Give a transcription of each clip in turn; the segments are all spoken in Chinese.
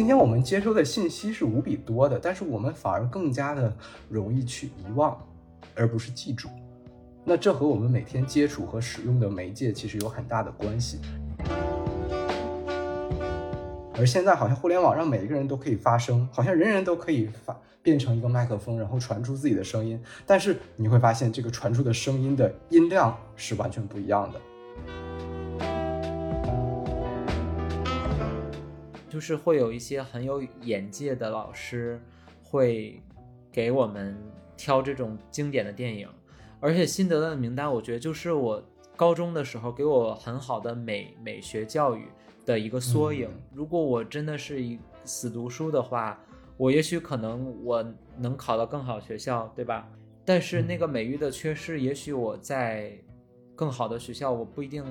今天我们接收的信息是无比多的，但是我们反而更加的容易去遗忘，而不是记住。那这和我们每天接触和使用的媒介其实有很大的关系。而现在好像互联网让每一个人都可以发声，好像人人都可以发变成一个麦克风，然后传出自己的声音。但是你会发现，这个传出的声音的音量是完全不一样的。就是会有一些很有眼界的老师，会给我们挑这种经典的电影。而且辛德勒的名单，我觉得就是我高中的时候给我很好的美美学教育的一个缩影。如果我真的是一死读书的话，我也许可能我能考到更好学校，对吧？但是那个美育的缺失，也许我在更好的学校，我不一定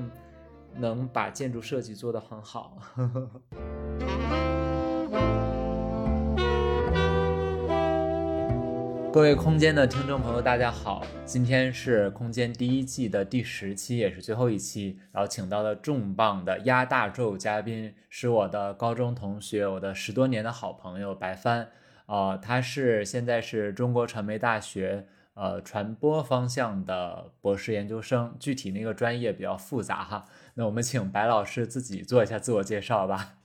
能把建筑设计做得很好。各位空间的听众朋友，大家好！今天是空间第一季的第十期，也是最后一期。然后请到的重磅的压大轴嘉宾是我的高中同学，我的十多年的好朋友白帆。呃，他是现在是中国传媒大学呃传播方向的博士研究生，具体那个专业比较复杂哈。那我们请白老师自己做一下自我介绍吧。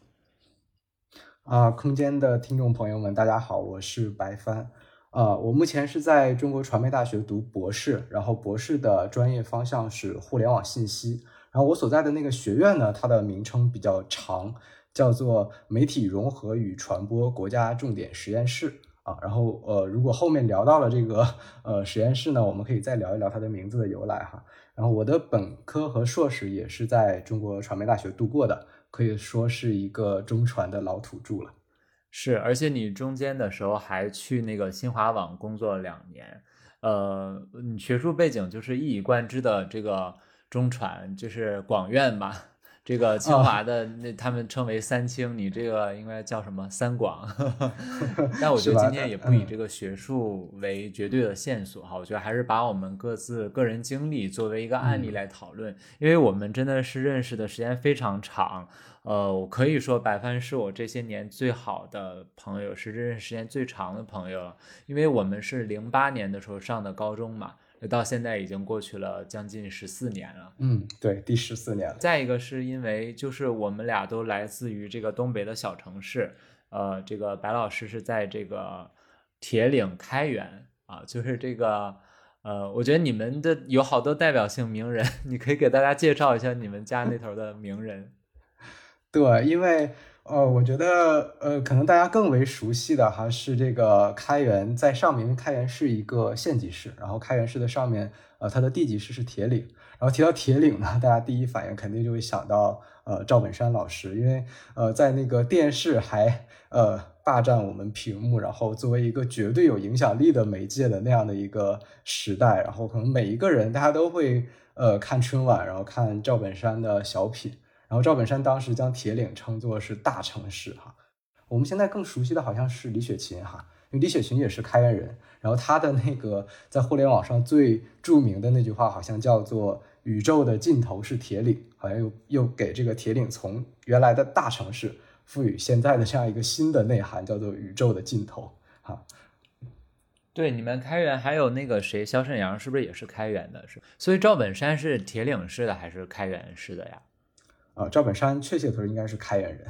啊，空间的听众朋友们，大家好，我是白帆。呃，我目前是在中国传媒大学读博士，然后博士的专业方向是互联网信息。然后我所在的那个学院呢，它的名称比较长，叫做媒体融合与传播国家重点实验室啊。然后呃，如果后面聊到了这个呃实验室呢，我们可以再聊一聊它的名字的由来哈。然后我的本科和硕士也是在中国传媒大学度过的，可以说是一个中传的老土著了。是，而且你中间的时候还去那个新华网工作了两年，呃，你学术背景就是一以贯之的这个中传，就是广院嘛。这个清华的那他们称为三清，你这个应该叫什么三广？但我觉得今天也不以这个学术为绝对的线索哈，我觉得还是把我们各自个人经历作为一个案例来讨论，因为我们真的是认识的时间非常长。呃，我可以说白帆是我这些年最好的朋友，是认识时间最长的朋友了，因为我们是零八年的时候上的高中嘛。到现在已经过去了将近十四年了。嗯，对，第十四年了。再一个是因为就是我们俩都来自于这个东北的小城市，呃，这个白老师是在这个铁岭开原啊，就是这个呃，我觉得你们的有好多代表性名人，你可以给大家介绍一下你们家那头的名人。对，因为。呃，我觉得，呃，可能大家更为熟悉的还是这个开元，在上面，开元是一个县级市，然后开元市的上面，呃，它的地级市是铁岭。然后提到铁岭呢，大家第一反应肯定就会想到，呃，赵本山老师，因为，呃，在那个电视还，呃，霸占我们屏幕，然后作为一个绝对有影响力的媒介的那样的一个时代，然后可能每一个人大家都会，呃，看春晚，然后看赵本山的小品。然后赵本山当时将铁岭称作是大城市哈，我们现在更熟悉的好像是李雪琴哈，因为李雪琴也是开元人，然后她的那个在互联网上最著名的那句话好像叫做“宇宙的尽头是铁岭”，好像又又给这个铁岭从原来的大城市赋予现在的这样一个新的内涵，叫做宇宙的尽头哈。对，你们开元还有那个谁，肖沈阳是不是也是开元的？是，所以赵本山是铁岭市的还是开元市的呀？啊，赵本山确切的说应该是开元人。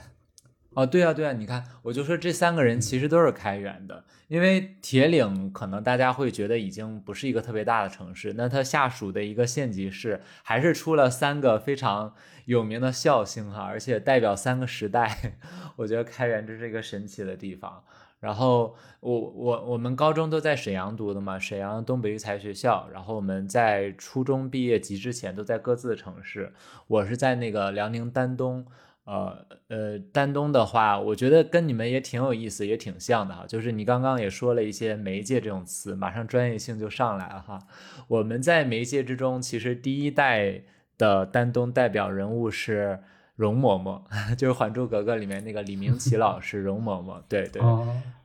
哦，对啊，对啊，你看，我就说这三个人其实都是开元的，因为铁岭可能大家会觉得已经不是一个特别大的城市，那它下属的一个县级市还是出了三个非常有名的孝星哈，而且代表三个时代，我觉得开元这是一个神奇的地方。然后我我我们高中都在沈阳读的嘛，沈阳东北育才学校。然后我们在初中毕业及之前都在各自的城市。我是在那个辽宁丹东，呃呃，丹东的话，我觉得跟你们也挺有意思，也挺像的哈。就是你刚刚也说了一些媒介这种词，马上专业性就上来了哈。我们在媒介之中，其实第一代的丹东代表人物是。容嬷嬷 就是《还珠格格》里面那个李明启老师，容嬷嬷。对对，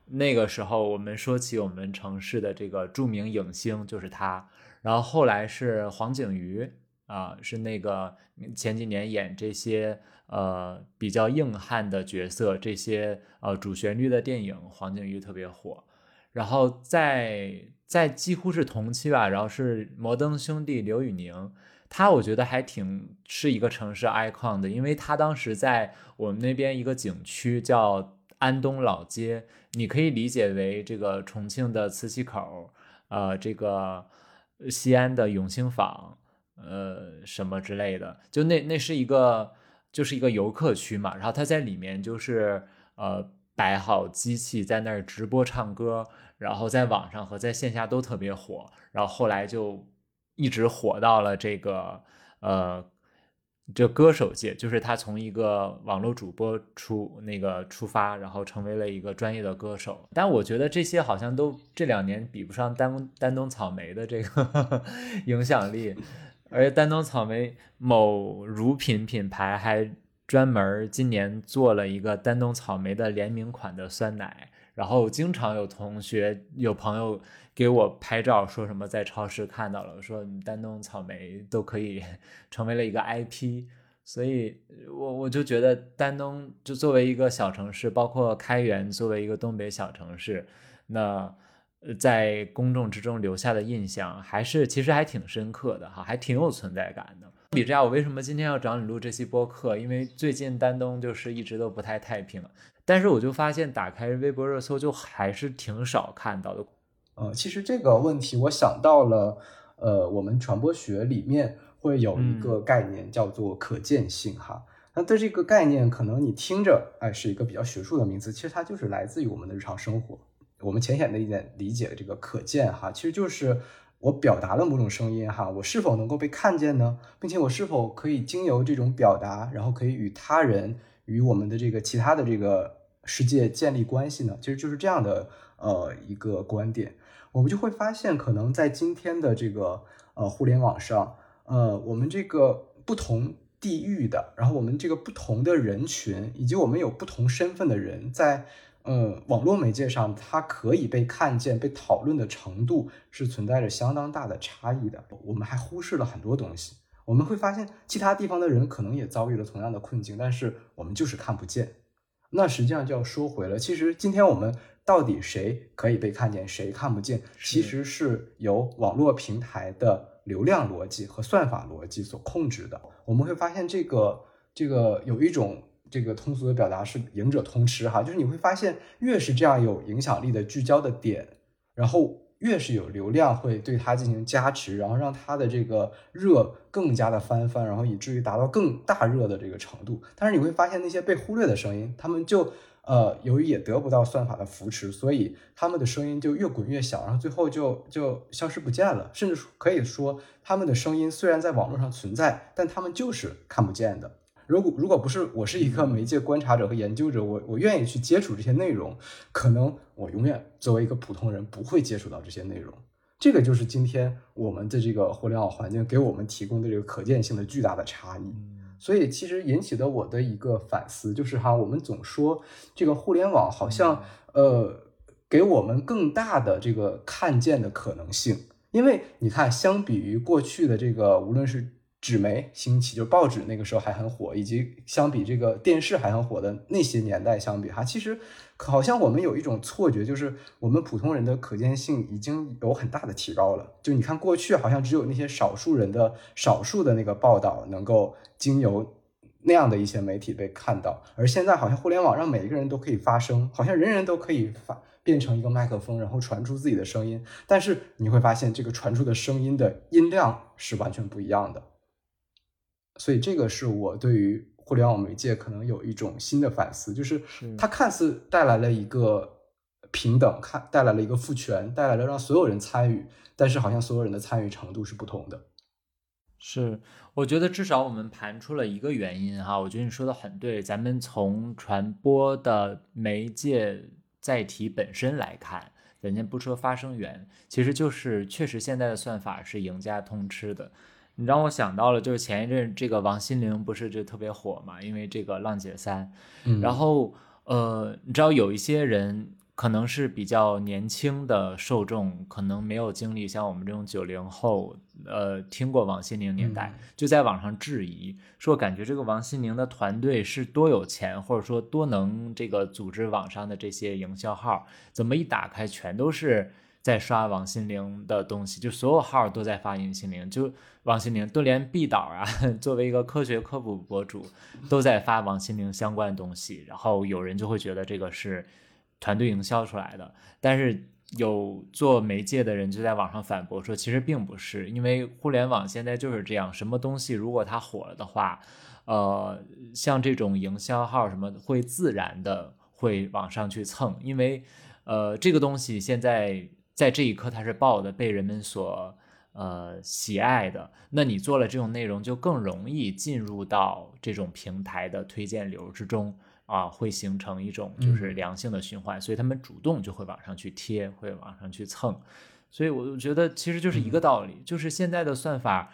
那个时候我们说起我们城市的这个著名影星就是他。然后后来是黄景瑜，啊，是那个前几年演这些呃比较硬汉的角色，这些呃主旋律的电影，黄景瑜特别火。然后在在几乎是同期吧，然后是摩登兄弟刘宇宁，他我觉得还挺是一个城市 icon 的，因为他当时在我们那边一个景区叫安东老街，你可以理解为这个重庆的磁器口，呃，这个西安的永兴坊，呃，什么之类的，就那那是一个就是一个游客区嘛，然后他在里面就是呃。摆好机器在那儿直播唱歌，然后在网上和在线下都特别火，然后后来就一直火到了这个呃这歌手界，就是他从一个网络主播出那个出发，然后成为了一个专业的歌手。但我觉得这些好像都这两年比不上丹丹东草莓的这个 影响力，而且丹东草莓某乳品品牌还。专门今年做了一个丹东草莓的联名款的酸奶，然后经常有同学有朋友给我拍照，说什么在超市看到了，说丹东草莓都可以成为了一个 IP，所以我我就觉得丹东就作为一个小城市，包括开元作为一个东北小城市，那在公众之中留下的印象还是其实还挺深刻的哈，还挺有存在感的。比这样，我为什么今天要找你录这期播客？因为最近丹东就是一直都不太太平，但是我就发现打开微博热搜就还是挺少看到的。呃，其实这个问题我想到了，呃，我们传播学里面会有一个概念叫做可见性哈。那对这个概念，可能你听着哎是一个比较学术的名词，其实它就是来自于我们的日常生活。我们浅显的一点理解这个可见哈，其实就是。我表达了某种声音，哈，我是否能够被看见呢？并且我是否可以经由这种表达，然后可以与他人、与我们的这个其他的这个世界建立关系呢？其实就是这样的呃一个观点。我们就会发现，可能在今天的这个呃互联网上，呃，我们这个不同地域的，然后我们这个不同的人群，以及我们有不同身份的人，在。嗯，网络媒介上它可以被看见、被讨论的程度是存在着相当大的差异的。我们还忽视了很多东西。我们会发现，其他地方的人可能也遭遇了同样的困境，但是我们就是看不见。那实际上就要说回了，其实今天我们到底谁可以被看见，谁看不见，其实是由网络平台的流量逻辑和算法逻辑所控制的。我们会发现，这个这个有一种。这个通俗的表达是“赢者通吃”哈，就是你会发现，越是这样有影响力的聚焦的点，然后越是有流量会对它进行加持，然后让它的这个热更加的翻番，然后以至于达到更大热的这个程度。但是你会发现那些被忽略的声音，他们就呃由于也得不到算法的扶持，所以他们的声音就越滚越小，然后最后就就消失不见了。甚至可以说，他们的声音虽然在网络上存在，但他们就是看不见的。如果如果不是我是一个媒介观察者和研究者，我我愿意去接触这些内容，可能我永远作为一个普通人不会接触到这些内容。这个就是今天我们的这个互联网环境给我们提供的这个可见性的巨大的差异。所以其实引起的我的一个反思就是哈，我们总说这个互联网好像呃给我们更大的这个看见的可能性，因为你看，相比于过去的这个，无论是纸媒兴起，就是报纸那个时候还很火，以及相比这个电视还很火的那些年代相比，哈，其实好像我们有一种错觉，就是我们普通人的可见性已经有很大的提高了。就你看，过去好像只有那些少数人的少数的那个报道能够经由那样的一些媒体被看到，而现在好像互联网让每一个人都可以发声，好像人人都可以发变成一个麦克风，然后传出自己的声音。但是你会发现，这个传出的声音的音量是完全不一样的。所以这个是我对于互联网媒介可能有一种新的反思，就是它看似带来了一个平等，看带来了一个赋权，带来了让所有人参与，但是好像所有人的参与程度是不同的。是，我觉得至少我们盘出了一个原因哈，我觉得你说的很对，咱们从传播的媒介载体本身来看，人家不说发声源，其实就是确实现在的算法是赢家通吃的。你让我想到了，就是前一阵这个王心凌不是就特别火嘛？因为这个《浪姐三》，然后呃，你知道有一些人可能是比较年轻的受众，可能没有经历像我们这种九零后，呃，听过王心凌年代，就在网上质疑说，感觉这个王心凌的团队是多有钱，或者说多能这个组织网上的这些营销号，怎么一打开全都是在刷王心凌的东西，就所有号都在发王心凌，就王心凌都连毕导啊，作为一个科学科普博主，都在发王心凌相关的东西，然后有人就会觉得这个是。团队营销出来的，但是有做媒介的人就在网上反驳说，其实并不是，因为互联网现在就是这样，什么东西如果它火了的话，呃，像这种营销号什么会自然的会往上去蹭，因为呃这个东西现在在这一刻它是爆的，被人们所呃喜爱的，那你做了这种内容就更容易进入到这种平台的推荐流之中。啊，会形成一种就是良性的循环，所以他们主动就会往上去贴，会往上去蹭，所以我觉得其实就是一个道理，就是现在的算法，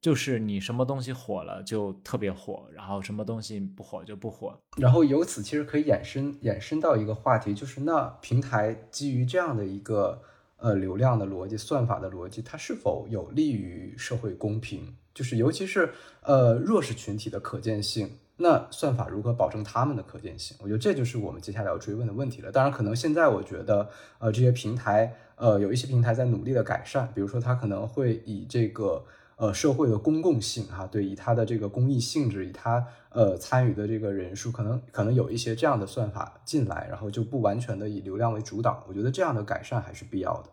就是你什么东西火了就特别火，然后什么东西不火就不火，然后由此其实可以衍生衍生到一个话题，就是那平台基于这样的一个呃流量的逻辑、算法的逻辑，它是否有利于社会公平？就是尤其是呃弱势群体的可见性。那算法如何保证他们的可见性？我觉得这就是我们接下来要追问的问题了。当然，可能现在我觉得，呃，这些平台，呃，有一些平台在努力的改善，比如说它可能会以这个，呃，社会的公共性，哈，对，以它的这个公益性质，以它，呃，参与的这个人数，可能可能有一些这样的算法进来，然后就不完全的以流量为主导。我觉得这样的改善还是必要的。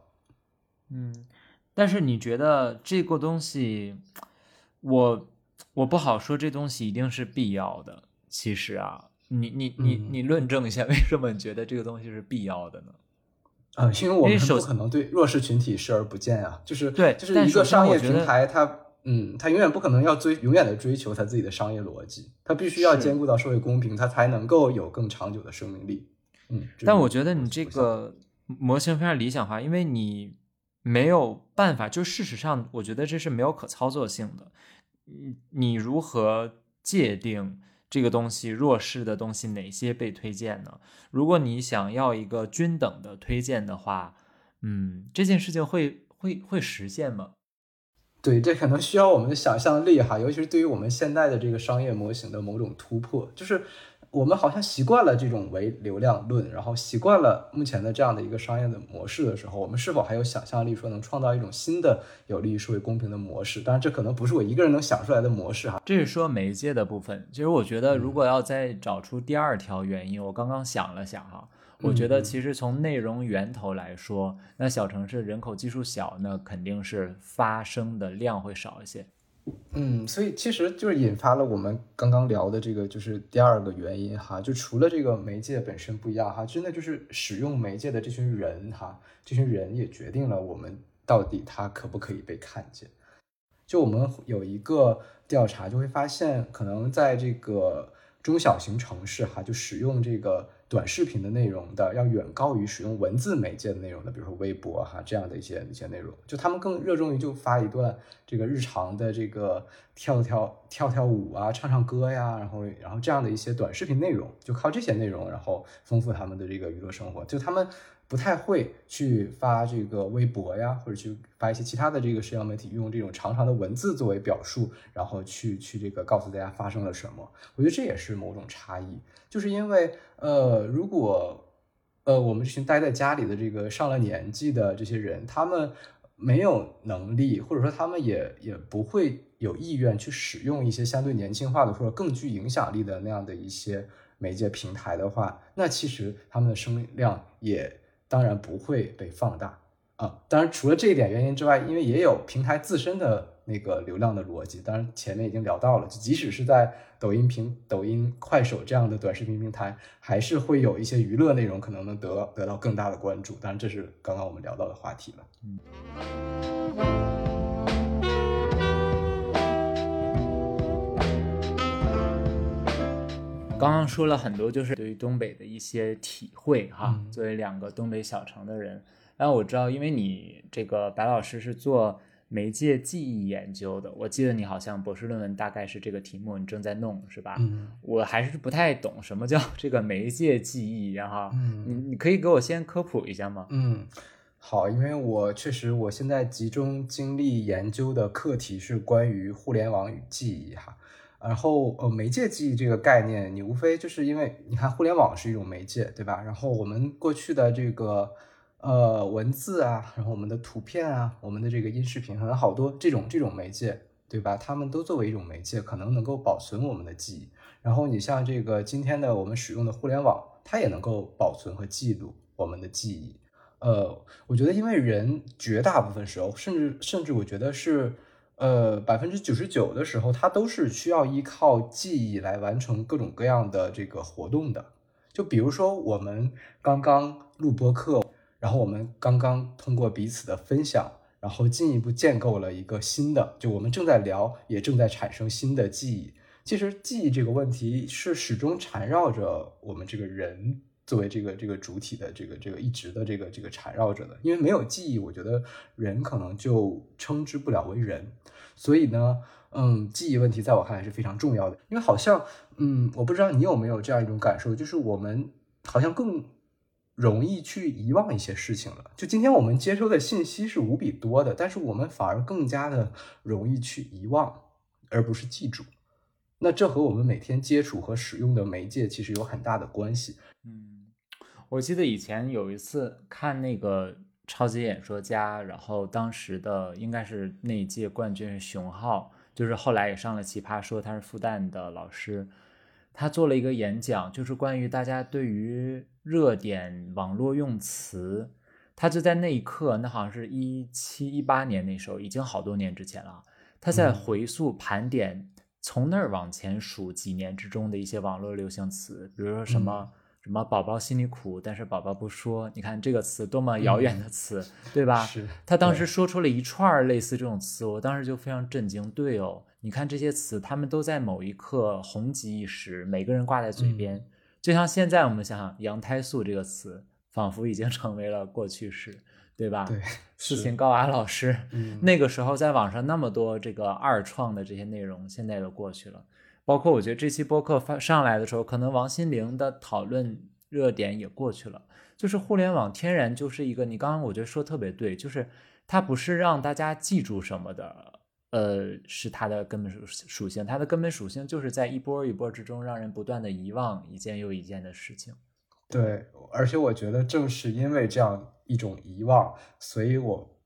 嗯，但是你觉得这个东西，我。我不好说这东西一定是必要的。其实啊，你你你你论证一下，为什么你觉得这个东西是必要的呢？啊，因为我们不可能对弱势群体视而不见啊。就是对，就是一个商业平台，它嗯，它永远不可能要追永远的追求它自己的商业逻辑，它必须要兼顾到社会公平，它才能够有更长久的生命力。嗯，但我觉得你这个模型非常理想化，因为你没有办法，就事实上，我觉得这是没有可操作性的。你你如何界定这个东西弱势的东西哪些被推荐呢？如果你想要一个均等的推荐的话，嗯，这件事情会会会实现吗？对，这可能需要我们的想象力哈，尤其是对于我们现在的这个商业模型的某种突破，就是。我们好像习惯了这种为流量论，然后习惯了目前的这样的一个商业的模式的时候，我们是否还有想象力说能创造一种新的有利于社会公平的模式？当然，这可能不是我一个人能想出来的模式哈。这是说媒介的部分。其实我觉得，如果要再找出第二条原因，我刚刚想了想哈，我觉得其实从内容源头来说，那小城市人口基数小，那肯定是发生的量会少一些。嗯，所以其实就是引发了我们刚刚聊的这个，就是第二个原因哈，就除了这个媒介本身不一样哈，真的就是使用媒介的这群人哈，这群人也决定了我们到底他可不可以被看见。就我们有一个调查就会发现，可能在这个中小型城市哈，就使用这个。短视频的内容的要远高于使用文字媒介的内容的，比如说微博哈这样的一些一些内容，就他们更热衷于就发一段这个日常的这个跳跳跳跳舞啊，唱唱歌呀，然后然后这样的一些短视频内容，就靠这些内容然后丰富他们的这个娱乐生活，就他们。不太会去发这个微博呀，或者去发一些其他的这个社交媒体，用这种长长的文字作为表述，然后去去这个告诉大家发生了什么。我觉得这也是某种差异，就是因为呃，如果呃我们这群待在家里的这个上了年纪的这些人，他们没有能力，或者说他们也也不会有意愿去使用一些相对年轻化的或者更具影响力的那样的一些媒介平台的话，那其实他们的声量也。当然不会被放大啊！当然，除了这一点原因之外，因为也有平台自身的那个流量的逻辑。当然，前面已经聊到了，就即使是在抖音平、抖音、快手这样的短视频平台，还是会有一些娱乐内容可能能得得到更大的关注。当然，这是刚刚我们聊到的话题了。嗯。刚刚说了很多，就是对于东北的一些体会哈。作为两个东北小城的人，然后我知道，因为你这个白老师是做媒介记忆研究的。我记得你好像博士论文大概是这个题目，你正在弄是吧？嗯我还是不太懂什么叫 这个媒介记忆，然后嗯你你可以给我先科普一下吗？嗯，好，因为我确实我现在集中精力研究的课题是关于互联网与记忆哈。然后呃，媒介记忆这个概念，你无非就是因为你看互联网是一种媒介，对吧？然后我们过去的这个呃文字啊，然后我们的图片啊，我们的这个音视频，可能好多这种这种媒介，对吧？它们都作为一种媒介，可能能够保存我们的记忆。然后你像这个今天的我们使用的互联网，它也能够保存和记录我们的记忆。呃，我觉得因为人绝大部分时候，甚至甚至我觉得是呃百分之九十九的时候，它都是需要依靠记忆来完成各种各样的这个活动的。就比如说我们刚刚录播课，然后我们刚刚通过彼此的分享，然后进一步建构了一个新的，就我们正在聊，也正在产生新的记忆。其实记忆这个问题是始终缠绕着我们这个人作为这个这个主体的这个这个一直的这个这个缠绕着的，因为没有记忆，我觉得人可能就称之不了为人。所以呢，嗯，记忆问题在我看来是非常重要的，因为好像，嗯，我不知道你有没有这样一种感受，就是我们好像更容易去遗忘一些事情了。就今天我们接收的信息是无比多的，但是我们反而更加的容易去遗忘，而不是记住。那这和我们每天接触和使用的媒介其实有很大的关系。嗯，我记得以前有一次看那个超级演说家，然后当时的应该是那一届冠军是熊浩，就是后来也上了奇葩说，他是复旦的老师，他做了一个演讲，就是关于大家对于热点网络用词，他就在那一刻，那好像是一七一八年那时候，已经好多年之前了，他在嗯回溯盘点。从那儿往前数几年之中的一些网络流行词，比如说什么、什么宝宝心里苦，但是宝宝不说。你看这个词多么遥远的词，对吧？是他当时说出了一串类似这种词，我当时就非常震惊。对哦，你看这些词，他们都在某一刻红极一时，每个人挂在嘴边。就像现在我们想想“羊胎素”这个词，仿佛已经 成为了过去式，对吧？对，是斯琴高娃老师，嗯那个时候在网上那么多这个二创的这些内容，现在都过去了。包括我觉得这期播客发上来的时候，可能王心凌的讨论热点也过去了。就是互联网天然就是一个，你刚刚我觉得说特别对，就是它不是让大家记住什么的，呃，是它的根本属属性，它的根本属性就是在一波一波之中让人不断的遗忘一件又一件的事情。对，而且我觉得正是因为这样一种遗忘，所以我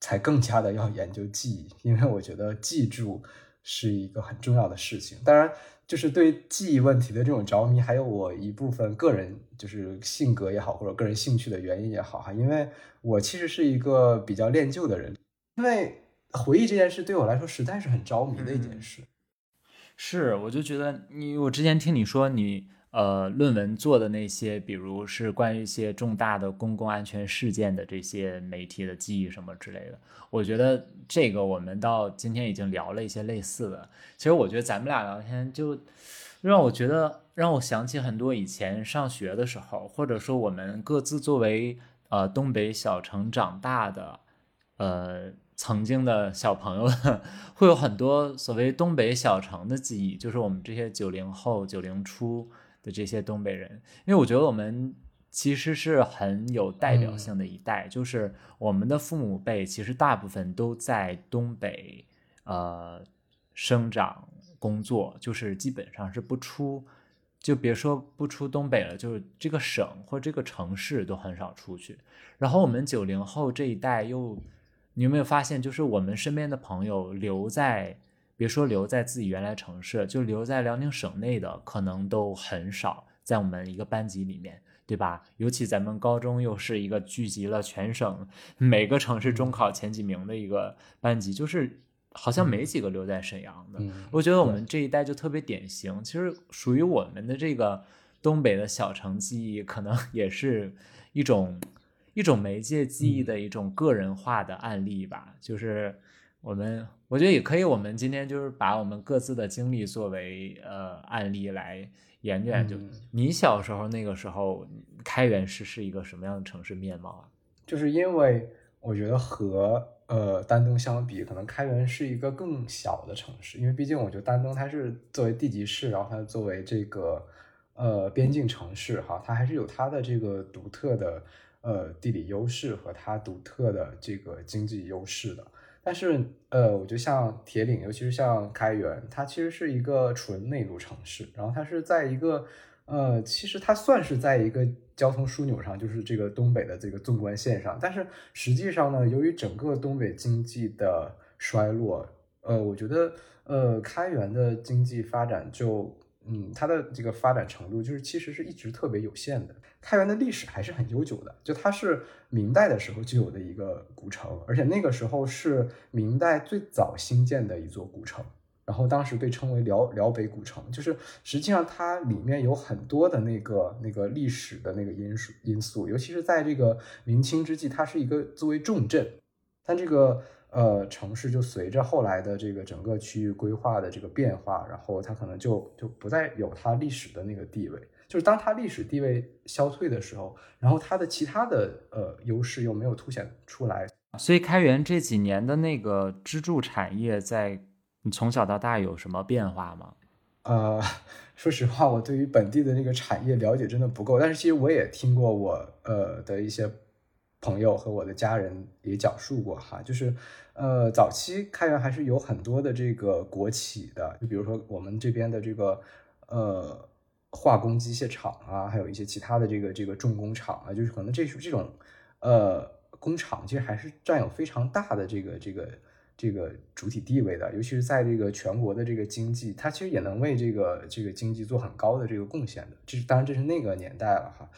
才更加的要研究记忆，因为我觉得记住是一个很重要的事情。当然，就是对记忆问题的这种着迷，还有我一部分个人就是性格也好，或者个人兴趣的原因也好哈，因为我其实是一个比较恋旧的人，因为回忆这件事对我来说实在是很着迷的一件事。是，我就觉得你，我之前听你说你呃论文做的那些，比如是关于一些重大的公共安全事件的这些媒体的记忆什么之类的，我觉得这个我们到今天已经聊了一些类似的。其实我觉得咱们俩聊天就让我觉得让我想起很多以前上学的时候，或者说我们各自作为呃东北小城长大的呃曾经的小朋友，会有很多所谓东北小城的记忆，就是我们这些九零后、九零初的这些东北人，因为我觉得我们其实是很有代表性的一代，就是我们的父母辈其实大部分都在东北呃生长工作，就是基本上是不出。就别说不出东北了，就是这个省或这个城市都很少出去。然后我们九零后这一代又，你有没有发现，就是我们身边的朋友留在，别说留在自己原来城市，就留在辽宁省内的，可能都很少，在我们一个班级里面，对吧？尤其咱们高中又是一个聚集了全省每个城市中考前几名的一个班级，就是好像没几个留在沈阳的。嗯，我觉得我们这一代就特别典型，其实属于我们的这个东北的小城记忆，可能 也是一种一种媒介记忆的一种个人化的案例吧。就是我们，我觉得也可以，我们今天就是把我们各自的经历作为呃案例来研究研究。嗯你小时候那个时候，开元市是一个什么样的城市面貌啊？就是因为我觉得和呃丹东相比，可能开元是一个更小的城市，因为毕竟我觉得丹东它是作为地级市，然后它作为这个呃边境城市哈，它还是有它的这个独特的呃地理优势和它独特的这个经济优势的。但是呃，我觉得像铁岭，尤其是像开原，它其实是一个纯内陆城市，然后它是在一个呃，其实它算是在一个交通枢纽上，就是这个东北的这个纵贯线上。但是实际上呢，由于整个东北经济的衰落，呃，我觉得呃，开原的经济发展就嗯，它的这个发展程度就是其实是一直特别有限的。开原的历史还是很悠久的，就它是明代的时候就有的一个古城，而且那个时候是明代最早兴建的一座古城，然后当时被称为辽辽北古城，就是实际上它里面有很多的那个那个历史的那个因素因素，尤其是在这个明清之际，它是一个作为重镇，但这个呃城市就随着后来的这个整个区域规划的这个变化，然后它可能就就不再有它历史的那个地位。就是当它历史地位消退的时候，然后它的其他的呃优势又没有凸显出来，所以开元这几年的那个支柱产业，在你从小到大有什么变化吗？呃，说实话，我对于本地的那个产业了解真的不够，但是其实我也听过我呃的一些朋友和我的家人也讲述过哈，就是呃早期开源还是有很多的这个国企的，就比如说我们这边的这个呃。化工机械厂啊，还有一些其他的这个这个重工厂啊，就是可能这是这种呃工厂其实还是占有非常大的这个这个这个主体地位的，尤其是在这个全国的这个经济，它其实也能为这个这个经济做很高的这个贡献的。这是当然这是那个年代了哈，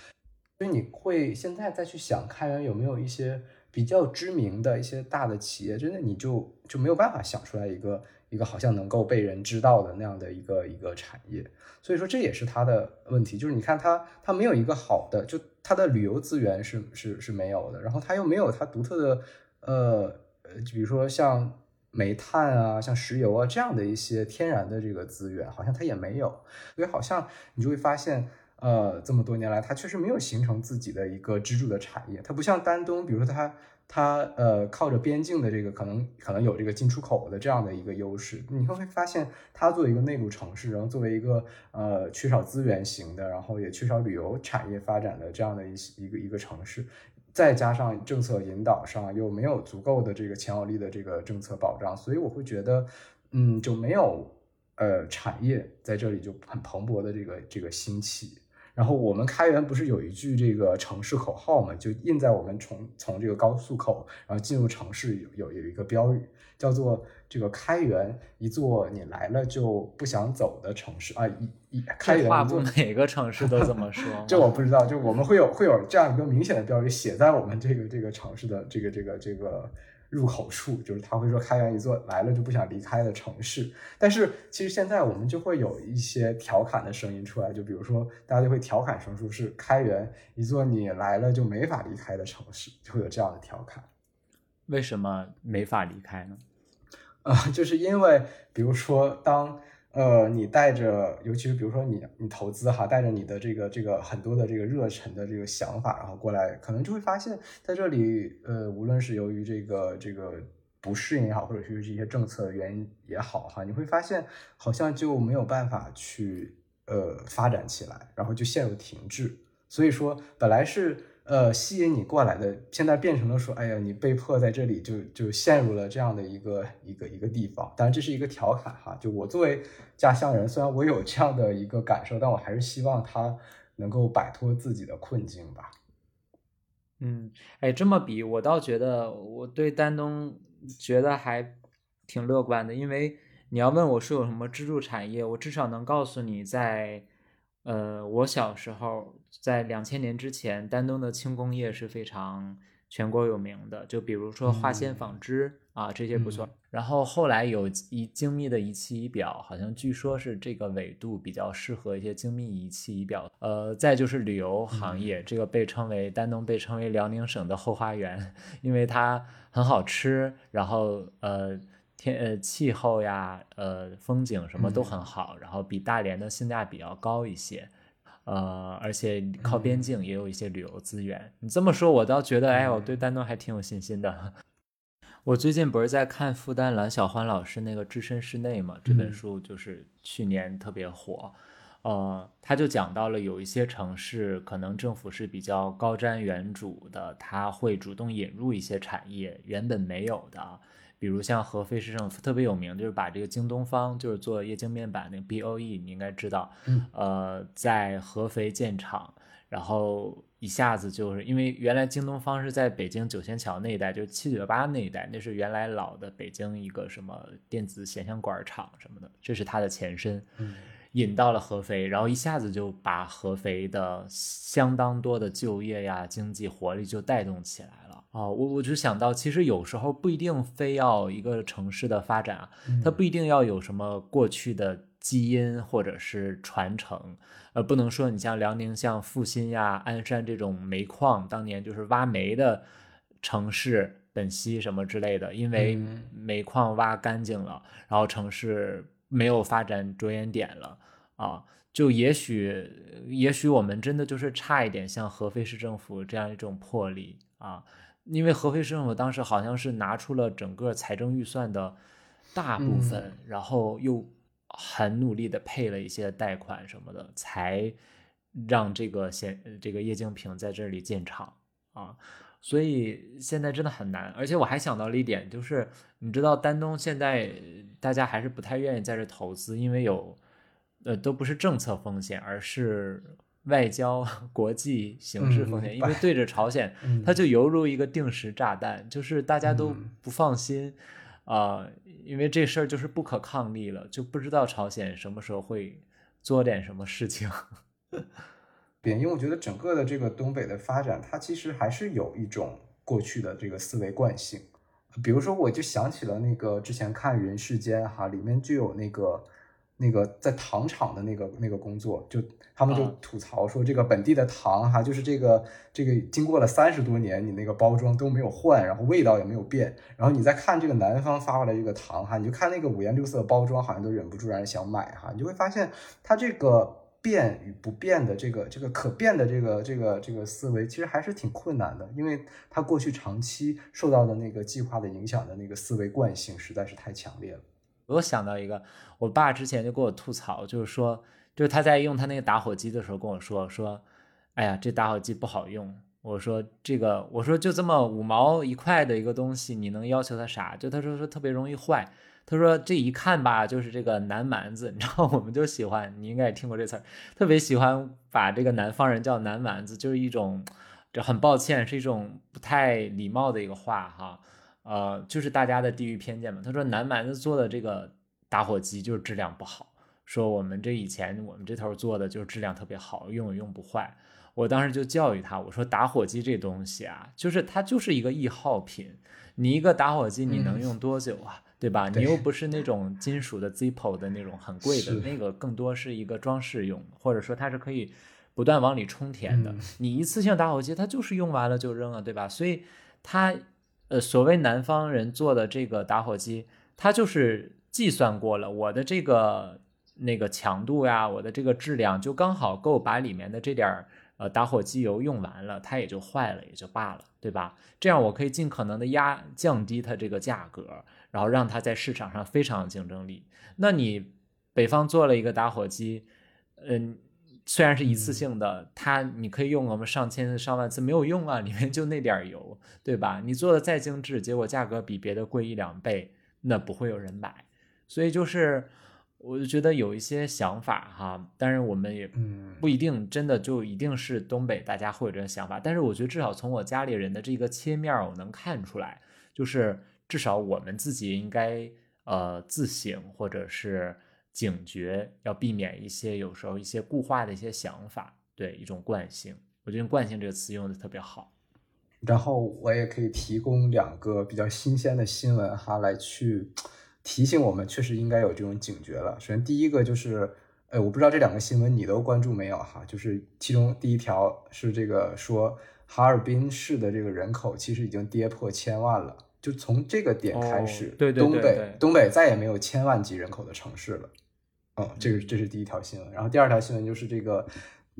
所以你会现在再去想开源有没有一些比较知名的一些大的企业，真的你就就没有办法想出来一个。一个好像能够被人知道的那样的一个一个产业，所以说这也是它的问题，就是你看它它没有一个好的，就它的旅游资源是是是没有的，然后它又没有它独特的呃呃，比如说像煤炭啊、像石油啊这样的一些天然的这个资源，好像它也没有，所以好像你就会发现，呃，这么多年来它确实没有形成自己的一个支柱的产业，它不像丹东，比如说它。它呃靠着边境的这个可能可能有这个进出口的这样的一个优势，你会会发现它作为一个内陆城市，然后作为一个呃缺少资源型的，然后也缺少旅游产业发展的这样的一一个一个城市，再加上政策引导上又没有足够的这个强有力的这个政策保障，所以我会觉得嗯就没有呃产业在这里就很蓬勃的这个这个兴起。然后我们开源不是有一句这个城市口号嘛，就印在我们从从这个高速口，然后进入城市有有有一个标语，叫做这个开源一座你来了就不想走的城市啊，一一开源一座每个城市都这么说，这我不知道，就我们会有会有这样一个明显的标语写在我们这个这个城市的这个这个这个。入口处就是他会说开源一座来了就不想离开的城市，但是其实现在我们就会有一些调侃的声音出来，就比如说大家就会调侃说是开源一座你来了就没法离开的城市，就会有这样的调侃。为什么没法离开呢？啊，就是因为比如说当。呃，你带着，尤其是比如说你你投资哈，带着你的这个这个很多的这个热忱的这个想法，然后过来，可能就会发现，在这里，呃，无论是由于这个这个不适应也好，或者是一些政策原因也好哈，你会发现好像就没有办法去呃发展起来，然后就陷入停滞。所以说，本来是。呃，吸引你过来的，现在变成了说，哎呀，你被迫在这里就就陷入了这样的一个一个一个地方。当然，这是一个调侃哈。就我作为家乡人，虽然我有这样的一个感受，但我还是希望他能够摆脱自己的困境吧。嗯，哎，这么比，我倒觉得我对丹东觉得还挺乐观的，因为你要问我是有什么支柱产业，我至少能告诉你在。呃，我小时候在两千年之前，丹东的轻工业是非常全国有名的。就比如说化纤纺织啊，这些不错。然后后来有一精密的仪器仪表，好像据说是这个纬度比较适合一些精密仪器仪表。呃，再就是旅游行业，这个被称为丹东被称为辽宁省的后花园，因为它很好吃，然后呃。天呃气候呀，呃风景什么都很好，然后比大连的性价比要高一些，呃而且靠边境也有一些旅游资源。你这么说，我倒觉得，哎，我对丹东还挺有信心的。我最近不是在看复旦蓝小欢老师那个《置身事内》嘛，这本书就是去年特别火。呃，他就讲到了有一些城市可能政府是比较高瞻远瞩的，他会主动引入一些产业原本没有的，比如像合肥市政府特别有名，就是把这个京东方就是做液晶面板那个 BOE，你应该知道，呃，在合肥建厂，然后一下子就是因为原来京东方是在北京九仙桥那一带，就是七九八那一带，那是原来老的北京一个什么电子显像管厂什么的，这是它的前身。引到了合肥，然后一下子就把合肥的相当多的就业呀、经济活力就带动起来了啊！我我就想到，其实有时候不一定非要一个城市的发展啊，它不一定要有什么过去的基因或者是传承，呃，不能说你像辽宁像阜新呀、鞍山这种煤矿，当年就是挖煤的城市，本溪什么之类的，因为煤矿挖干净了，然后城市没有发展着眼点了。啊，就也许，也许我们真的就是差一点像合肥市政府这样一种魄力啊，因为合肥市政府当时好像是拿出了整个财政预算的大部分，然后又很努力的配了一些贷款什么的，才让这个现这个液晶屏在这里建厂啊，所以现在真的很难。而且我还想到了一点，就是你知道丹东现在大家还是不太愿意在这投资，因为有。呃，都不是政策风险，而是外交、国际形势风险。因为对着朝鲜，它就犹如一个定时炸弹，就是大家都不放心啊，因为这事儿就是不可抗力了，就不知道朝鲜什么时候会做点什么事情。对，因为我觉得整个的这个东北的发展，它其实还是有一种过去的这个思维惯性。比如说，我就想起了那个之前看《人世间》哈，里面就有那个。那个在糖厂的那个那个工作，就他们就吐槽说，这个本地的糖哈，就是这个这个经过了三十多年，你那个包装都没有换，然后味道也没有变。然后你再看这个南方发过来这个糖哈，你就看那个五颜六色包装，好像都忍不住让人想买哈。你就会发现，它这个变与不变的这个这个可变的这个这个这个思维，其实还是挺困难的，因为它过去长期受到的那个计划的影响的那个思维惯性实在是太强烈了。我想到一个，我爸之前就跟我吐槽，就是说，就是他在用他那个打火机的时候跟我说说，哎呀，这打火机不好用。我说这个，我说就这么五毛一块的一个东西，你能要求它啥？就他说说特别容易坏。他说这一看吧，就是这个南蛮子，你知道，我们就喜欢，你应该也听过这词儿，特别喜欢把这个南方人叫南蛮子，就是一种，就很抱歉，是一种不太礼貌的一个话哈。呃，就是大家的地域偏见嘛。他说南蛮子做的这个打火机就是质量不好，说我们这以前我们这头做的就是质量特别好，用也用不坏。我当时就教育他，我说打火机这东西啊，就是它就是一个易耗品。你一个打火机你能用多久啊？对吧？你又不是那种金属的 Zippo 的那种很贵的，那个更多是一个装饰用，或者说它是可以不断往里充填的。你一次性打火机它就是用完了就扔了，对吧？所以它。呃，所谓南方人做的这个打火机，它就是计算过了，我的这个那个强度呀，我的这个质量就刚好够把里面的这点儿呃打火机油用完了，它也就坏了，也就罢了，对吧？这样我可以尽可能的压降低它这个价格，然后让它在市场上非常有竞争力。那你北方做了一个打火机，嗯。虽然是一次性的，它你可以用我们上千次、上万次没有用啊，里面就那点油，对吧？你做的再精致，结果价格比别的贵一两倍，那不会有人买。所以就是，我就觉得有一些想法哈，当然我们也不一定真的就一定是东北大家会有这个想法，但是我觉得至少从我家里人的这个切面我能看出来，就是至少我们自己应该呃自省或者是。警觉要避免一些有时候一些固化的一些想法，对一种惯性。我觉得“惯性”这个词用的特别好。然后我也可以提供两个比较新鲜的新闻哈，来去提醒我们，确实应该有这种警觉了。首先第一个就是，呃，我不知道这两个新闻你都关注没有哈？就是其中第一条是这个说，哈尔滨市的这个人口其实已经跌破千万了，就从这个点开始，对对对，东北东北再也没有千万级人口的城市了。嗯，这个这是第一条新闻，然后第二条新闻就是这个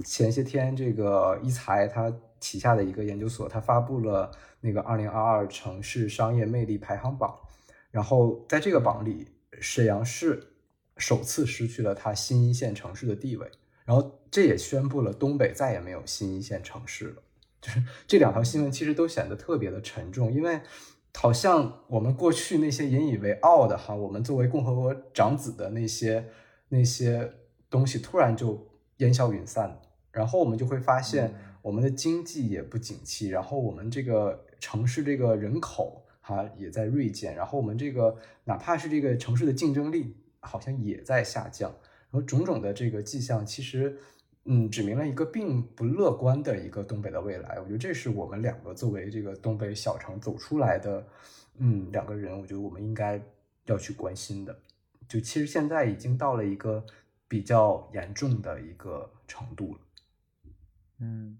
前些天这个一财他旗下的一个研究所，它发布了那个二零二二城市商业魅力排行榜，然后在这个榜里，沈阳市首次失去了它新一线城市的地位，然后这也宣布了东北再也没有新一线城市了。就是这两条新闻其实都显得特别的沉重，因为好像我们过去那些引以为傲的哈，我们作为共和国长子的那些那些东西突然就烟消云散，然后我们就会发现我们的经济也不景气，然后我们这个城市这个人口哈也在锐减，然后我们这个哪怕是这个城市的竞争力好像也在下降，然后种种的这个迹象其实。嗯，指明了一个并不乐观的一个东北的未来。我觉得这是我们两个作为这个东北小城走出来的，嗯，两个人，我觉得我们应该要去关心的。就其实现在已经到了一个比较严重的一个程度了。嗯。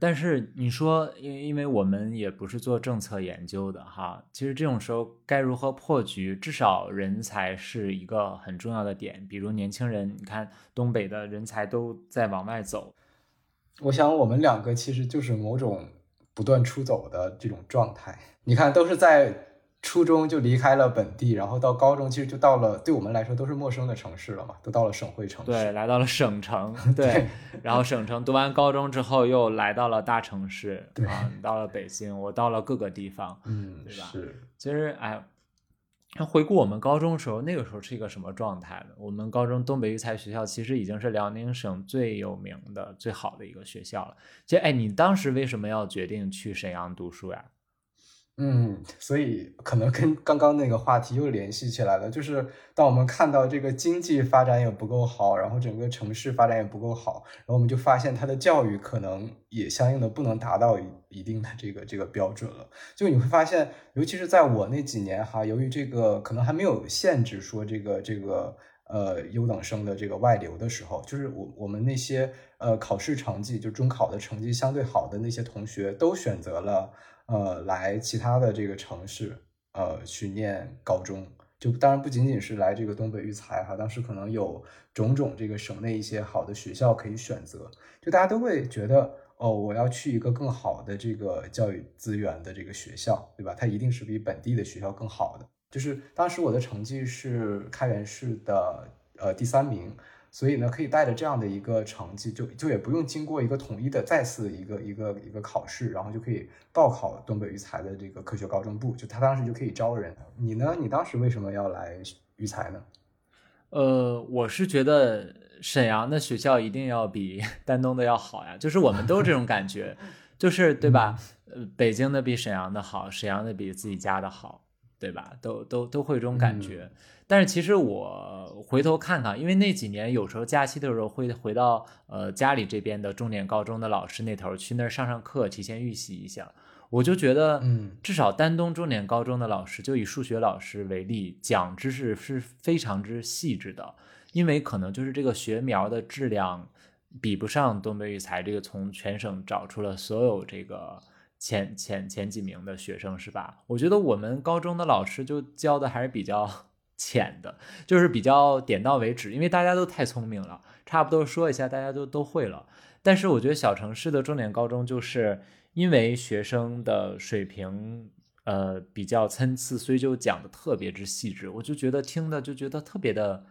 但是你说，因因为我们也不是做政策研究的哈，其实这种时候该如何破局？至少人才是一个很重要的点。比如年轻人，你看东北的人才都在往外走。我想我们两个其实就是某种不断出走的这种状态。你看，都是在。初中就离开了本地，然后到高中其实就到了对我们来说都是陌生的城市了嘛，都到了省会城市。对，来到了省城。对，然后省城读完高中之后又来到了大城市。对啊，到了北京，我到了各个地方。嗯，对吧？是。其实，哎，回顾我们高中时候，那个时候是一个什么状态呢？我们高中东北育才学校其实已经是辽宁省最有名的、最好的一个学校了。其实，哎，你当时为什么要决定去沈阳读书呀？嗯，所以可能跟刚刚那个话题又联系起来了。就是当我们看到这个经济发展也不够好，然后整个城市发展也不够好，然后我们就发现它的教育可能也相应的不能达到一一定的这个这个标准了。就你会发现，尤其是在我那几年哈，由于这个可能还没有限制说这个这个呃优等生的这个外流的时候，就是我我们那些呃考试成绩就中考的成绩相对好的那些同学都选择了。呃，来其他的这个城市，呃，去念高中，就当然不仅仅是来这个东北育才哈，当时可能有种种这个省内一些好的学校可以选择，就大家都会觉得，哦，我要去一个更好的这个教育资源的这个学校，对吧？它一定是比本地的学校更好的。就是当时我的成绩是开元市的呃第三名。所以呢，可以带着这样的一个成绩，就就也不用经过一个统一的再次一个一个一个考试，然后就可以报考东北育才的这个科学高中部，就他当时就可以招人。你呢？你当时为什么要来育才呢？呃，我是觉得沈阳的学校一定要比 丹东的要好呀，就是我们都是这种感觉，就是对吧？呃，北京的比沈阳的好，沈阳的比自己家的好，对吧？都都都会有这种感觉。但是其实我回头看看，因为那几年有时候假期的时候会回到呃家里这边的重点高中的老师那头去那儿上上课，提前预习一下。我就觉得，嗯，至少丹东重点高中的老师，就以数学老师为例，讲知识是非常之细致的。因为可能就是这个学苗的质量比不上东北育才这个从全省找出了所有这个前前前几名的学生，是吧？我觉得我们高中的老师就教的还是比较。浅的，就是比较点到为止，因为大家都太聪明了，差不多说一下，大家都都会了。但是我觉得小城市的重点高中，就是因为学生的水平呃比较参差，所以就讲的特别之细致，我就觉得听的就觉得特别的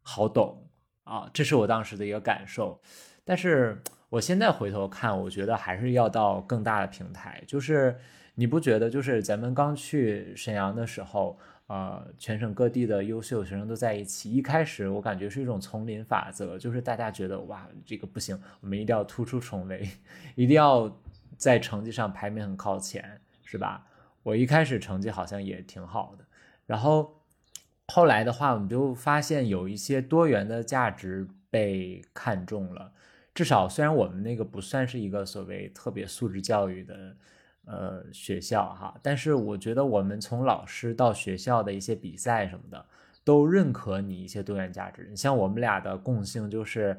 好懂啊，这是我当时的一个感受。但是我现在回头看，我觉得还是要到更大的平台，就是你不觉得，就是咱们刚去沈阳的时候。呃，全省各地的优秀学生都在一起。一开始我感觉是一种丛林法则，就是大家觉得哇，这个不行，我们一定要突出重围，一定要在成绩上排名很靠前，是吧？我一开始成绩好像也挺好的，然后后来的话，我们就发现有一些多元的价值被看中了。至少虽然我们那个不算是一个所谓特别素质教育的。呃，学校哈，但是我觉得我们从老师到学校的一些比赛什么的，都认可你一些多元价值。你像我们俩的共性就是，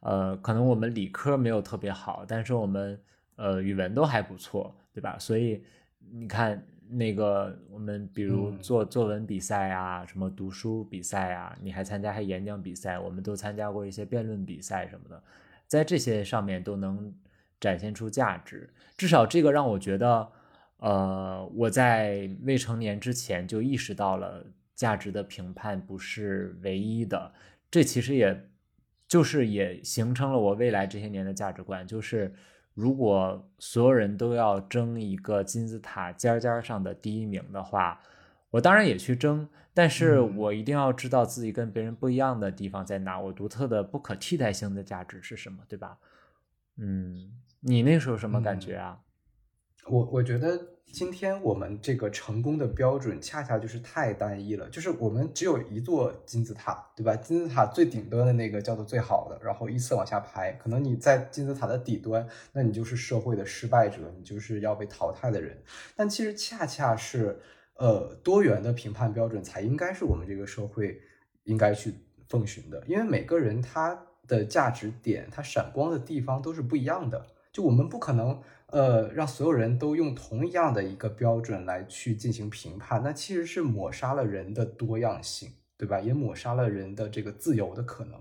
呃，可能我们理科没有特别好，但是我们呃语文都还不错，对吧？所以你看那个我们比如做作文比赛啊，什么读书比赛啊，你还参加还演讲比赛，我们都参加过一些辩论比赛什么的，在这些上面都能。展现出价值。至少这个让我觉得，呃，我在未成年之前就意识到了价值的评判不是唯一的。这其实也就是也形成了我未来这些年的价值观，就是如果所有人都要争一个金字塔尖尖上的第一名的话，我当然也去争，但是我一定要知道自己跟别人不一样的地方在哪，我独特的不可替代性的价值是什么，对吧？嗯，你那时候什么感觉啊？我我觉得今天我们这个成功的标准恰恰就是太单一了，就是我们只有一座金字塔，对吧？金字塔最顶端的那个叫做最好的，然后依次往下排。可能你在金字塔的底端，那你就是社会的失败者，你就是要被淘汰的人。但其实恰恰是。呃，多元的评判标准才应该是我们这个社会应该去奉行的，因为每个人他的价值点，他闪光的地方都是不一样的。就我们不可能呃让所有人都用同一样的一个标准来去进行评判，那其实是抹杀了人的多样性，对吧？也抹杀了人的这个自由的可能。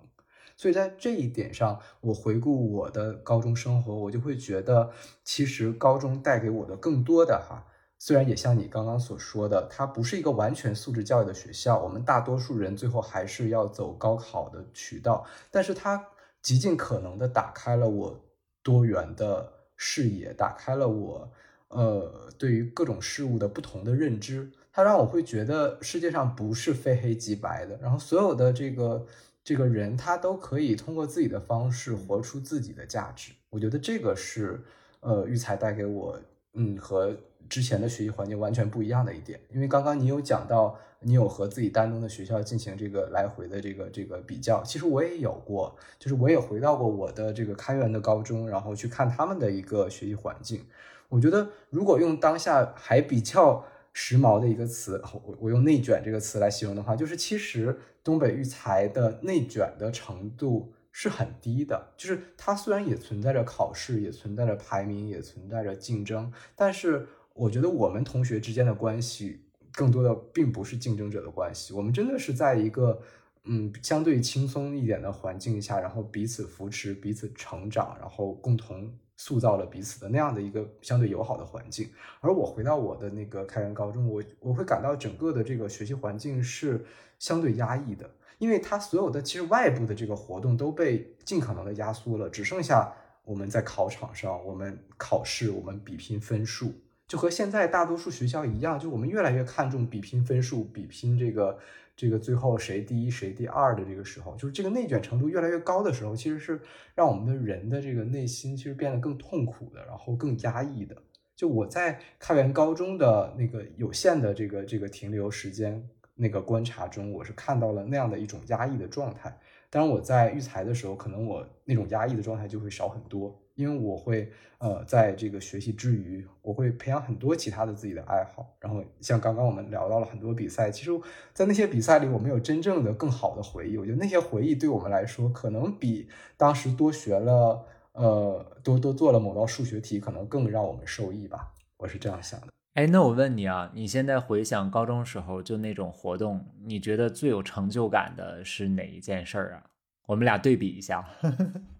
所以在这一点上，我回顾我的高中生活，我就会觉得，其实高中带给我的更多的哈。虽然也像你刚刚所说的，它不是一个完全素质教育的学校，我们大多数人最后还是要走高考的渠道，但是它极尽可能的打开了我多元的视野，打开了我呃对于各种事物的不同的认知，它让我会觉得世界上不是非黑即白的，然后所有的这个这个人他都可以通过自己的方式活出自己的价值，我觉得这个是呃育才带给我嗯和。之前的学习环境完全不一样的一点，因为刚刚你有讲到，你有和自己丹东的学校进行这个来回的这个这个比较，其实我也有过，就是我也回到过我的这个开源的高中，然后去看他们的一个学习环境。我觉得如果用当下还比较时髦的一个词，我我用内卷这个词来形容的话，就是其实东北育才的内卷的程度。是很低的，就是它虽然也存在着考试，也存在着排名，也存在着竞争，但是我觉得我们同学之间的关系更多的并不是竞争者的关系，我们真的是在一个嗯相对轻松一点的环境下，然后彼此扶持，彼此成长，然后共同塑造了彼此的那样的一个相对友好的环境。而我回到我的那个开元高中，我我会感到整个的这个学习环境是相对压抑的。因为它所有的其实外部的这个活动都被尽可能的压缩了，只剩下我们在考场上，我们考试，我们比拼分数，就和现在大多数学校一样，就我们越来越看重比拼分数，比拼这个这个最后谁第一谁第二的这个时候，就是这个内卷程度越来越高的时候，其实是让我们的人的这个内心其实变得更痛苦的，然后更压抑的。就我在开元高中的那个有限的这个这个停留时间。那个观察中，我是看到了那样的一种压抑的状态。当然，我在育才的时候，可能我那种压抑的状态就会少很多，因为我会呃，在这个学习之余，我会培养很多其他的自己的爱好。然后，像刚刚我们聊到了很多比赛，其实，在那些比赛里，我们有真正的更好的回忆。我觉得那些回忆对我们来说，可能比当时多学了呃，多多做了某道数学题，可能更让我们受益吧。我是这样想的。哎，那我问你啊，你现在回想高中时候就那种活动，你觉得最有成就感的是哪一件事儿啊？我们俩对比一下，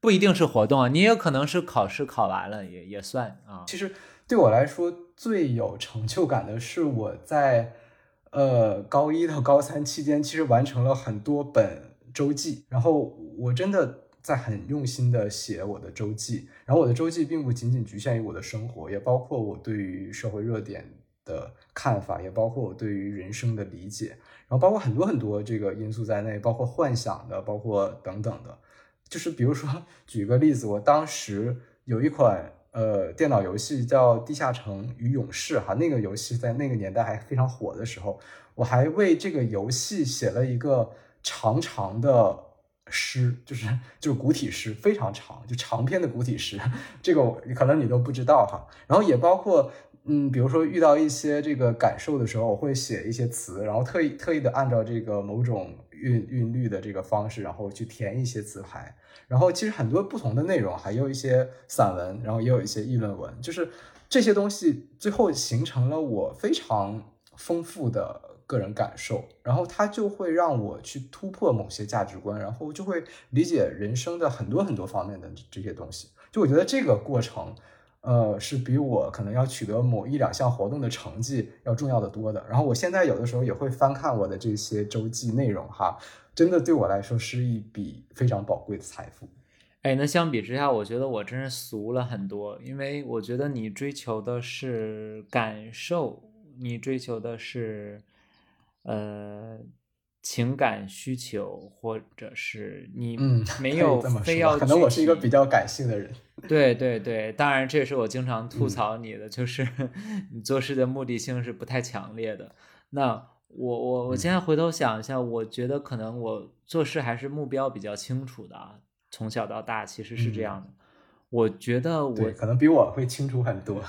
不一定是活动啊，你也可能是考试考完了也也算啊。其实对我来说最有成就感的是我在呃高一到高三期间，其实完成了很多本周记，然后我真的。在很用心的写我的周记，然后我的周记并不仅仅局限于我的生活，也包括我对于社会热点的看法，也包括我对于人生的理解，然后包括很多很多这个因素在内，包括幻想的，包括等等的。就是比如说，举个例子，我当时有一款呃电脑游戏叫《地下城与勇士》哈，那个游戏在那个年代还非常火的时候，我还为这个游戏写了一个长长的。诗就是就是古体诗，非常长，就长篇的古体诗，这个可能你都不知道哈。然后也包括，嗯，比如说遇到一些这个感受的时候，我会写一些词，然后特意特意的按照这个某种韵韵律的这个方式，然后去填一些词牌。然后其实很多不同的内容，还有一些散文，然后也有一些议论文，就是这些东西最后形成了我非常丰富的。个人感受，然后它就会让我去突破某些价值观，然后就会理解人生的很多很多方面的这些东西。就我觉得这个过程，呃，是比我可能要取得某一两项活动的成绩要重要的多的。然后我现在有的时候也会翻看我的这些周记内容，哈，真的对我来说是一笔非常宝贵的财富。哎，那相比之下，我觉得我真是俗了很多，因为我觉得你追求的是感受，你追求的是呃情感需求，或者是你没有非要。可能我是一个比较感性的人。对对对，当然这也是我经常吐槽你的，就是 你做事的目的性是不太强烈的。那我我我现在回头想一下，我觉得可能我做事还是目标比较清楚的啊。从小到大其实是这样的，我觉得我可能比我会清楚很多。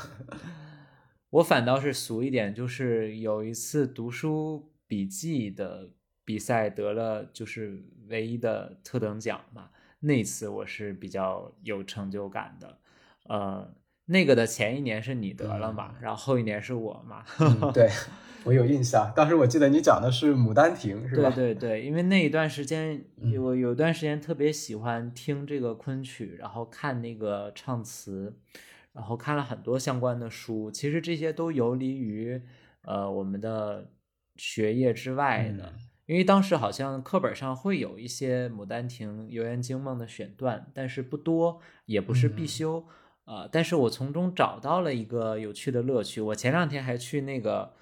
我反倒是俗一点，就是有一次读书笔记的比赛得了就是唯一的特等奖嘛，那次我是比较有成就感的。呃，那个的前一年是你得了嘛，然后后一年是我嘛。对。我有印象，当时我记得你讲的是《牡丹亭》，是吧？对对对，因为那一段时间，我有段时间特别喜欢听这个昆曲，然后看那个唱词，然后看了很多相关的书。其实这些都游离于呃我们的学业之外的，因为当时好像课本上会有一些《牡丹亭》《游园惊梦》的选段，但是不多，也不是必修。呃，但是我从中找到了一个有趣的乐趣。我前两天还去那个。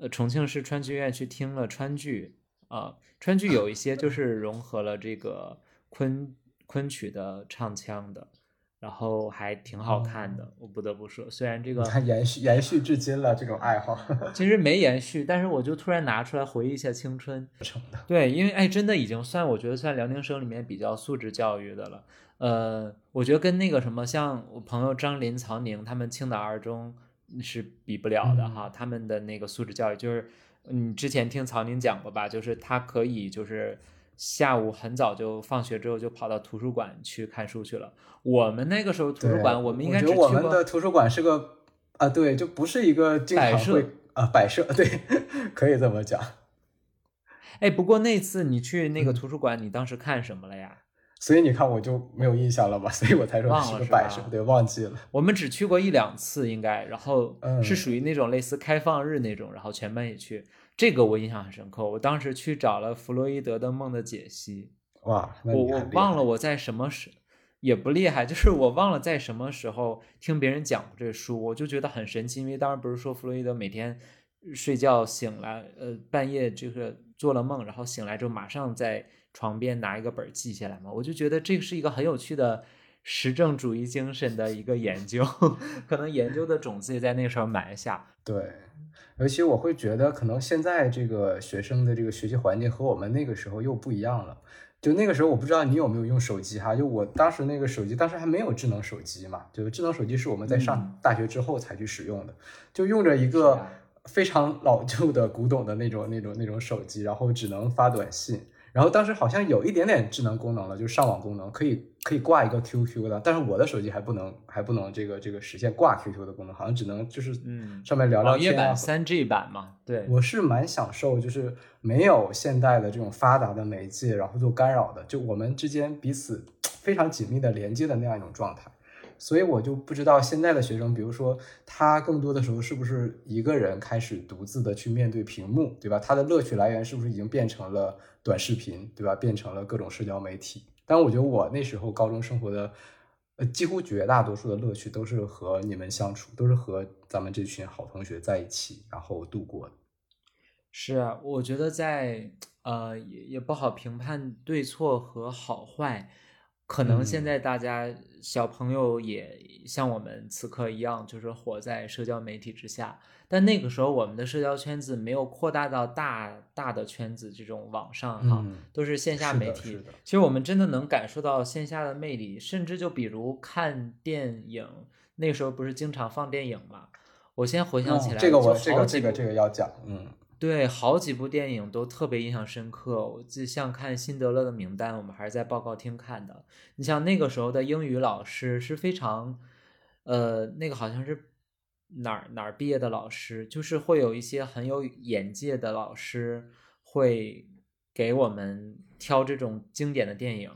呃，重庆市川剧院去听了川剧啊，川剧有一些就是融合了这个昆昆曲的唱腔的，然后还挺好看的，我不得不说，虽然这个延续延续至今了这种爱好，其实没延续，但是我就突然拿出来回忆一下青春，对，因为哎，真的已经算我觉得算辽宁省里面比较素质教育的了，呃，我觉得跟那个什么像我朋友张林、曹宁他们青岛二中。是比不了的哈，他们的那个素质教育就是，你之前听曹宁讲过吧？就是他可以就是下午很早就放学之后就跑到图书馆去看书去了。我们那个时候图书馆，我们应该只去过我们的图书馆是个啊，对，就不是一个经常会啊，摆设，对，可以这么讲。哎，不过那次你去那个图书馆，你当时看什么了呀？所以你看，我就没有印象了吧？所以我才说是个摆设，对，忘记了。我们只去过一两次，应该，然后是属于那种类似开放日那种，然后全班也去。这个我印象很深刻。我当时去找了弗洛伊德的《梦的解析》。哇，我我忘了我在什么时，也不厉害，就是我忘了在什么时候听别人讲过这书，我就觉得很神奇。因为当时不是说弗洛伊德每天睡觉醒来，呃，半夜就是做了梦，然后醒来之后马上在。床边拿一个本记下来嘛，我就觉得这是一个很有趣的实证主义精神的一个研究，可能研究的种子也在那个时候埋下。对，尤其我会觉得，可能现在这个学生的这个学习环境和我们那个时候又不一样了。就那个时候，我不知道你有没有用手机哈，就我当时那个手机，当时还没有智能手机嘛，就智能手机是我们在上大学之后才去使用的，就用着一个非常老旧的古董的那种那种那种手机，然后只能发短信。然后当时好像有一点点智能功能了，就是上网功能可以可以挂一个 QQ 的，但是我的手机还不能还不能这个这个实现挂 QQ 的功能，好像只能就是嗯上面聊聊天。网页版三 G 版嘛，对，我是蛮享受，就是没有现代的这种发达的媒介，然后做干扰的，就我们之间彼此非常紧密的连接的那样一种状态。所以我就不知道现在的学生，比如说他更多的时候是不是一个人开始独自的去面对屏幕，对吧？他的乐趣来源是不是已经变成了短视频，对吧？变成了各种社交媒体。但我觉得我那时候高中生活的，呃，几乎绝大多数的乐趣都是和你们相处，都是和咱们这群好同学在一起，然后度过的。是啊，我觉得在呃也也不好评判对错和好坏。可能现在大家小朋友也像我们此刻一样，就是活在社交媒体之下。但那个时候，我们的社交圈子没有扩大到大大的圈子，这种网上哈，都是线下媒体。其实我们真的能感受到线下的魅力，甚至就比如看电影，那时候不是经常放电影嘛？我先回想起来，这个我这个这个这个要讲，嗯。对，好几部电影都特别印象深刻。我记像看《辛德勒的名单》，我们还是在报告厅看的。你像那个时候的英语老师是非常，呃，那个好像是哪儿哪儿毕业的老师，就是会有一些很有眼界的老师会给我们挑这种经典的电影，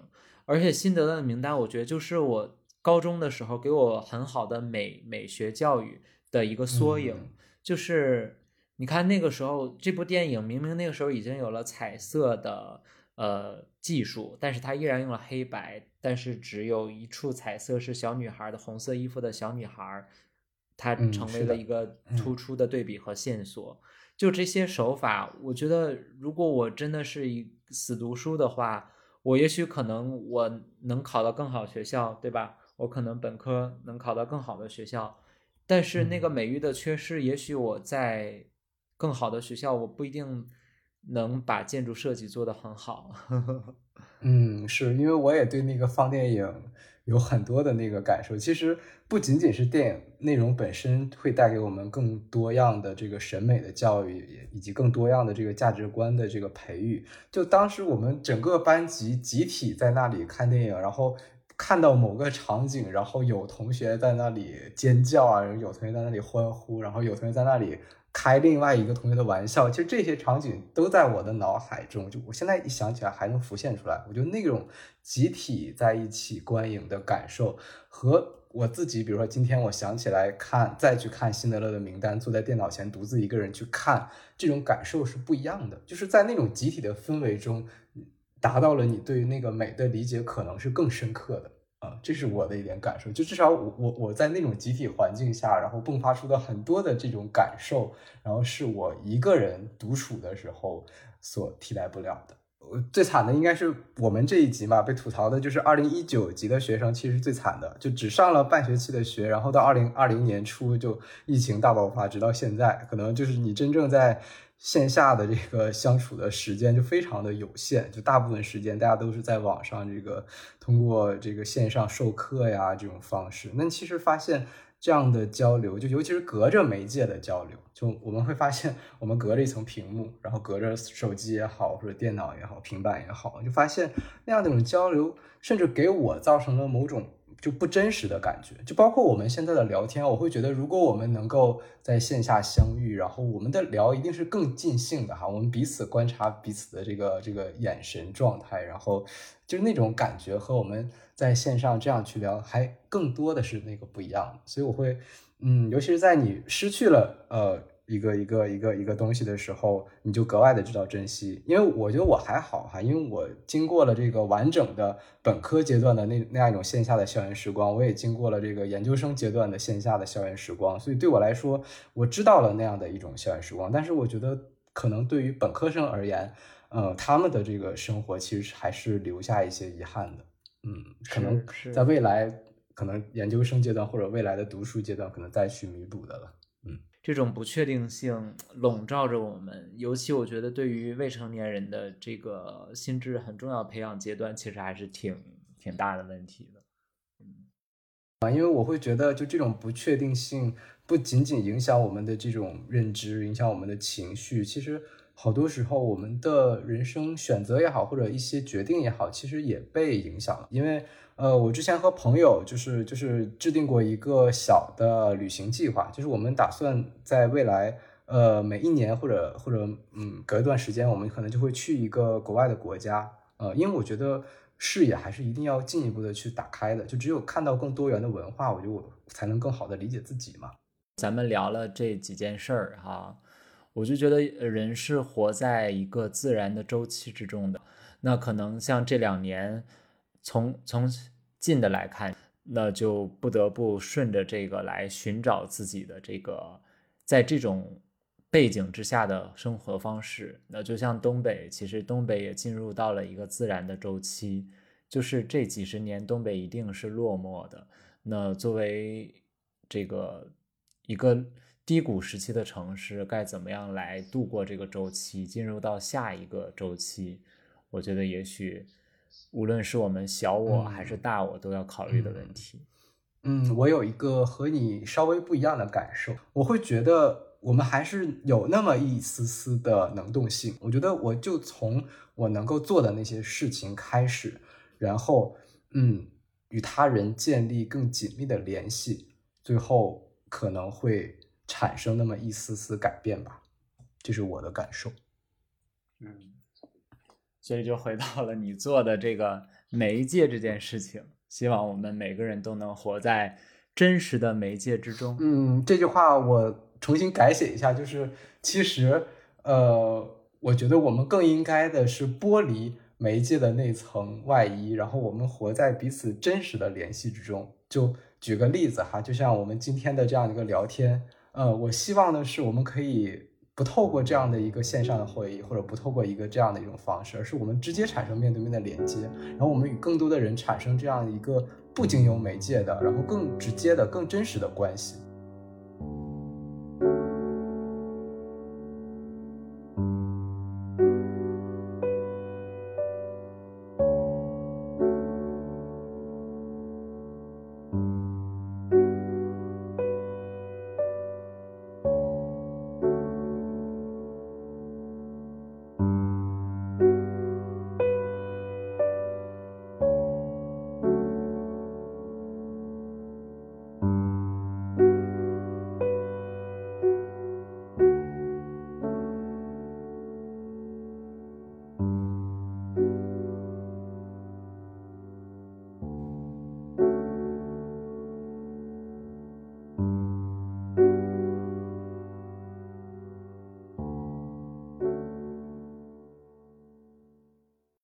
而且辛德勒的名单，我觉得就是我高中的时候给我很好的美美学教育的一个缩影，就是你看那个时候这部电影明明那个时候已经有了彩色的呃技术，但是它依然用了黑白，但是只有一处彩色是小女孩的红色衣服的小女孩。它成为了一个突出的对比和线索。就这些手法，我觉得如果我真的是一死读书的话，我也许可能我能考到更好学校，对吧？我可能本科能考到更好的学校，但是那个美育的缺失，也许我在更好的学校，我不一定能把建筑设计做得很好。嗯，是因为我也对那个放电影。有很多的那个感受，其实不仅仅是电影内容本身会带给我们更多样的这个审美的教育，以及更多样的这个价值观的这个培育。就当时我们整个班级集体在那里看电影，然后看到某个场景，然后有同学在那里尖叫啊，有同学在那里欢呼，然后有同学在那里。开另外一个同学的玩笑，其实这些场景都在我的脑海中，就我现在一想起来还能浮现出来。我觉得那种集体在一起观影的感受，和我自己，比如说今天我想起来看，再去看辛德勒的名单，坐在电脑前独自一个人去看，这种感受是不一样的。就是在那种集体的氛围中，达到了你对于那个美的理解，可能是更深刻的。啊，这是我的一点感受，就至少我我我在那种集体环境下，然后迸发出的很多的这种感受，然后是我一个人独处的时候所替代不了的。最惨的应该是我们这一级嘛，被吐槽的就是二零一九级的学生，其实最惨的，就只上了半学期的学，然后到二零二零年初就疫情大爆发，直到现在，可能就是你真正在。线下的这个相处的时间就非常的有限，就大部分时间大家都是在网上这个通过这个线上授课呀这种方式。那其实发现这样的交流，就尤其是隔着媒介的交流，就我们会发现我们隔着一层屏幕，然后隔着手机也好，或者电脑也好，平板也好，就发现那样的一种交流，甚至给我造成了某种。就不真实的感觉，就包括我们现在的聊天，我会觉得，如果我们能够在线下相遇，然后我们的聊一定是更尽兴的哈，我们彼此观察彼此的这个这个眼神状态，然后就是那种感觉和我们在线上这样去聊，还更多的是那个不一样，所以我会，嗯，尤其是在你失去了呃。一个一个一个一个东西的时候，你就格外的知道珍惜。因为我觉得我还好哈，因为我经过了这个完整的本科阶段的那那样一种线下的校园时光，我也经过了这个研究生阶段的线下的校园时光，所以对我来说，我知道了那样的一种校园时光。但是我觉得，可能对于本科生而言，呃，他们的这个生活其实还是留下一些遗憾的。嗯，可能在未来，可能研究生阶段或者未来的读书阶段，可能再去弥补的了。这种不确定性笼罩着我们，尤其我觉得对于未成年人的这个心智很重要培养阶段，其实还是挺挺大的问题的。嗯，啊，因为我会觉得，就这种不确定性不仅仅影响我们的这种认知，影响我们的情绪，其实好多时候我们的人生选择也好，或者一些决定也好，其实也被影响了，因为。呃，我之前和朋友就是就是制定过一个小的旅行计划，就是我们打算在未来，呃，每一年或者或者嗯，隔一段时间，我们可能就会去一个国外的国家，呃，因为我觉得视野还是一定要进一步的去打开的，就只有看到更多元的文化，我就才能更好的理解自己嘛。咱们聊了这几件事儿哈，我就觉得人是活在一个自然的周期之中的，那可能像这两年。从从近的来看，那就不得不顺着这个来寻找自己的这个，在这种背景之下的生活方式。那就像东北，其实东北也进入到了一个自然的周期，就是这几十年东北一定是落寞的。那作为这个一个低谷时期的城市，该怎么样来度过这个周期，进入到下一个周期？我觉得也许。无论是我们小我还是大我，都要考虑的问题。嗯，我有一个和你稍微不一样的感受，我会觉得我们还是有那么一丝丝的能动性。我觉得我就从我能够做的那些事情开始，然后嗯，与他人建立更紧密的联系，最后可能会产生那么一丝丝改变吧，这是我的感受。嗯，所以就回到了你做的这个媒介这件事情，希望我们每个人都能活在真实的媒介之中。嗯，这句话我重新改写一下，就是其实，呃，我觉得我们更应该的是剥离媒介的那层外衣，然后我们活在彼此真实的联系之中。就举个例子哈，就像我们今天的这样一个聊天，呃，我希望的是我们可以。不透过这样的一个线上的会议，或者不透过一个这样的一种方式，而是我们直接产生面对面的连接，然后我们与更多的人产生这样一个不经由媒介的，然后更直接的、更真实的关系。